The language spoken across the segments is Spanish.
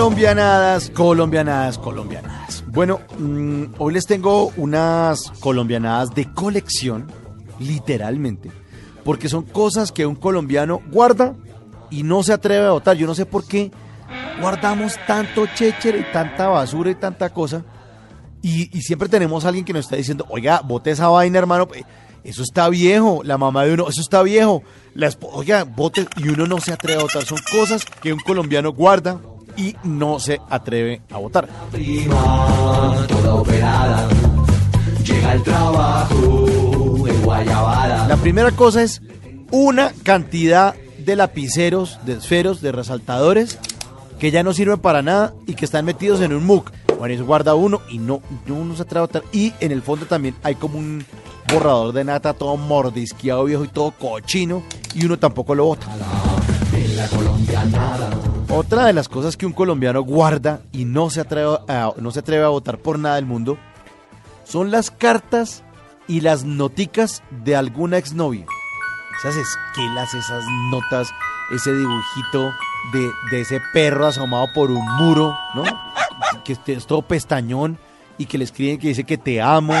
Colombianadas, colombianadas, colombianadas. Bueno, mm, hoy les tengo unas colombianadas de colección, literalmente, porque son cosas que un colombiano guarda y no se atreve a votar. Yo no sé por qué guardamos tanto chéchere y tanta basura y tanta cosa. Y, siempre tenemos alguien que nos está diciendo, oiga, bote esa vaina, hermano. eh, Eso está viejo. La mamá de uno, eso está viejo. La oiga, bote. Y uno no se atreve a votar. Son cosas que un colombiano guarda y no se atreve a votar. prima, toda operada. Llega el trabajo en Guayabada. La primera cosa es una cantidad de lapiceros, de esferos, de resaltadores que ya no sirven para nada y que están metidos en un MOOC. Bueno, eso guarda uno y no, no uno se atreve a votar. Y en el fondo también hay como un borrador de nata todo mordisqueado viejo y todo cochino y uno tampoco lo vota. La colombianada. Otra de las cosas que un colombiano guarda y no se atreve a, no se atreve a votar por nada del mundo son las cartas y las noticas de alguna exnovia. Esas esquelas, esas notas, ese dibujito de, de ese perro asomado por un muro, ¿no? Que es todo pestañón y que le escriben que dice que te amo.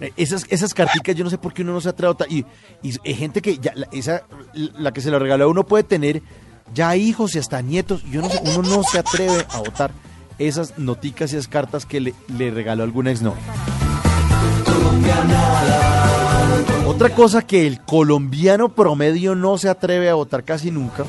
Eh, Esas, esas carticas, yo no sé por qué uno no se atreve. Y, y hay gente que ya, la, esa, la que se lo regaló uno puede tener ya hijos y hasta nietos. Yo no sé, uno no se atreve a votar esas noticas y esas cartas que le, le regaló alguna exnovia. Otra cosa que el colombiano promedio no se atreve a votar casi nunca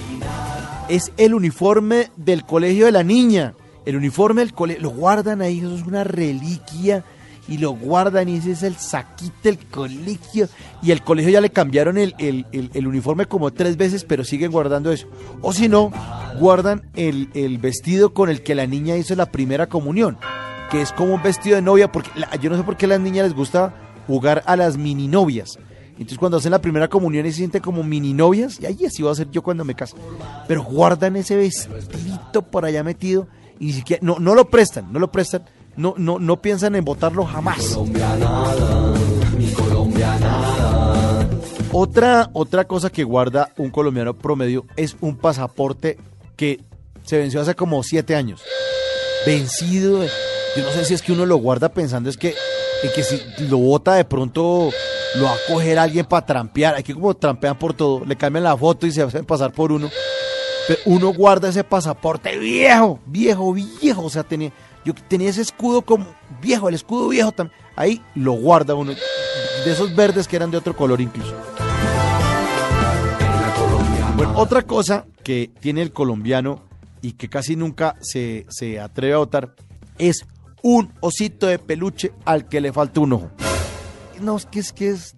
es el uniforme del colegio de la niña. El uniforme del colegio, lo guardan ahí, eso es una reliquia y lo guardan y ese es el saquito del colegio. Y el colegio ya le cambiaron el, el- el- uniforme como tres veces, pero siguen guardando eso. O si no, guardan el, el vestido con el que la niña hizo la primera comunión, que es como un vestido de novia, porque la- yo no sé por qué a las niñas les gusta jugar a las mini novias. Entonces cuando hacen la primera comunión y se sienten como mini novias, y ahí así voy a ser yo cuando me case. Pero guardan ese vestidito por allá metido y ni siquiera, no, no lo prestan, no lo prestan, no, no, no piensan en votarlo jamás. Colombianada, mi colombianada. Otra, otra cosa que guarda un colombiano promedio es un pasaporte que se venció hace como siete años. Vencido. Yo no sé si es que uno lo guarda pensando es que, en que si lo vota de pronto lo va a coger alguien para trampear. Aquí como trampean por todo, le cambian la foto y se hacen pasar por uno. Pero uno guarda ese pasaporte viejo, viejo, viejo. O sea, tenía, yo tenía ese escudo como viejo, el escudo viejo también. Ahí lo guarda uno. De esos verdes que eran de otro color incluso. Bueno, otra cosa que tiene el colombiano y que casi nunca se, se atreve a votar es un osito de peluche al que le falta un ojo. No, es que es que es.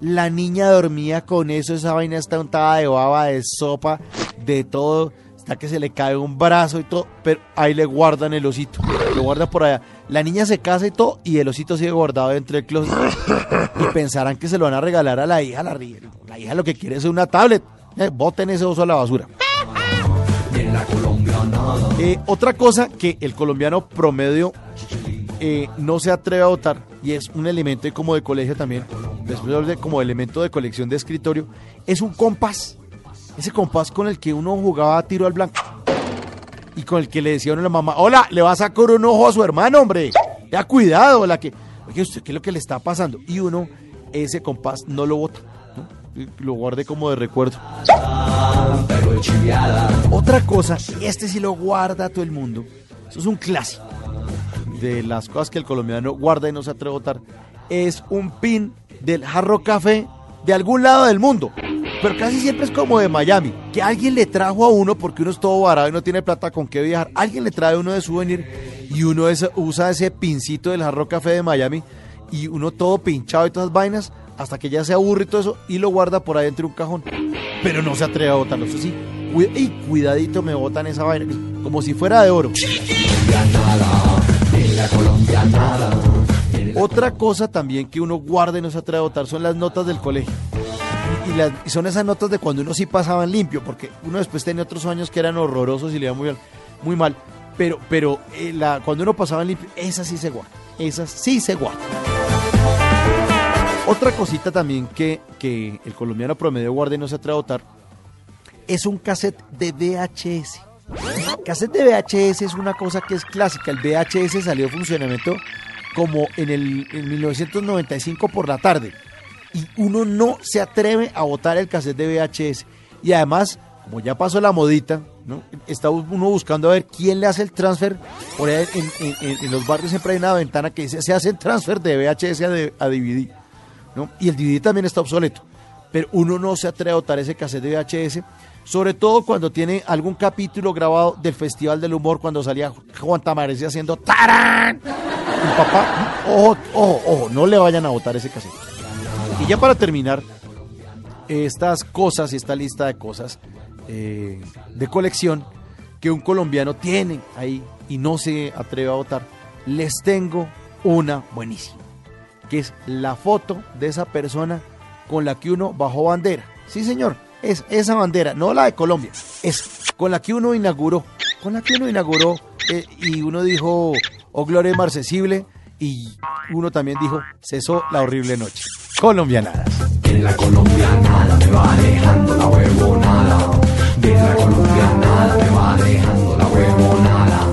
La niña dormía con eso, esa vaina está untada de baba, de sopa, de todo, hasta que se le cae un brazo y todo, pero ahí le guardan el osito, lo guardan por allá. La niña se casa y todo, y el osito sigue guardado dentro del closet. Y pensarán que se lo van a regalar a la hija, la, la hija lo que quiere es una tablet. Eh, boten ese oso a la basura. Eh, otra cosa que el colombiano promedio eh, no se atreve a votar y es un elemento como de colegio también, después de como elemento de colección de escritorio, es un compás. Ese compás con el que uno jugaba a tiro al blanco y con el que le decía uno a la mamá, hola, le va a sacar un ojo a su hermano, hombre. Ya cuidado, la que, oye, usted, ¿qué es lo que le está pasando? Y uno ese compás no lo vota, ¿no? Lo guarde como de recuerdo. Otra cosa, este sí lo guarda todo el mundo, eso es un clásico de las cosas que el colombiano guarda y no se atreve a votar, es un pin del jarro café de algún lado del mundo. Pero casi siempre es como de Miami, que alguien le trajo a uno, porque uno es todo varado y no tiene plata con qué viajar, alguien le trae uno de souvenir y uno ese- usa ese pincito del jarro café de Miami y uno todo pinchado y todas las vainas, hasta que ya se aburre y todo eso, y lo guarda por ahí entre un cajón. Pero no se atreve a botarlo, eso sí. y cuidadito me botan esa vaina, como si fuera de oro. Otra cosa también que uno guarda y no se atreve a votar son las notas del colegio. Y, son esas notas de cuando uno sí pasaba en limpio, porque uno después tenía otros años que eran horrorosos y le iba muy, muy mal. Pero, pero eh, cuando uno pasaba en limpio, esas sí se guardan. Esas sí se guardan. Otra cosita también que, que el colombiano promedio guarda y no se atreve a votar es un cassette de VHS. Cassette de VHS es una cosa que es clásica. El VHS salió de funcionamiento como en el en 1995 por la tarde. Y uno no se atreve a botar el cassette de VHS. Y además, como ya pasó la modita, ¿no? está uno buscando a ver quién le hace el transfer. Por ahí en, los barrios siempre hay una ventana que dice se hace el transfer de VHS a, DVD. Y el DVD también está obsoleto. Pero uno no se atreve a botar ese cassette de VHS, sobre todo cuando tiene algún capítulo grabado del Festival del Humor, cuando salía Juan Tamarés haciendo ¡Tarán! Y papá, ojo, ojo, ojo, no le vayan a botar ese cassette. Y ya para terminar, estas cosas y esta lista de cosas eh, de colección que un colombiano tiene ahí y no se atreve a votar, les tengo una buenísima que es la foto de esa persona con la que uno bajó bandera. Sí, señor, es esa bandera, no la de Colombia, es con la que uno inauguró, con la que uno inauguró eh, y uno dijo, oh gloria marcesible, y uno también dijo, cesó la horrible noche. Colombianadas. Viene la colombianada, me va dejando la huevonada. Viene la colombianada, me va dejando la huevonada.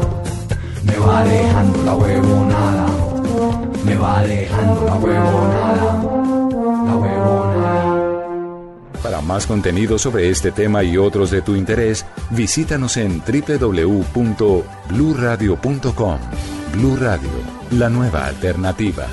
Me va dejando la huevonada. Me va dejando la huevonada. La huevonada. Para más contenido sobre este tema y otros de tu interés, visítanos en www.bluradio.com. Blu Radio, la nueva alternativa.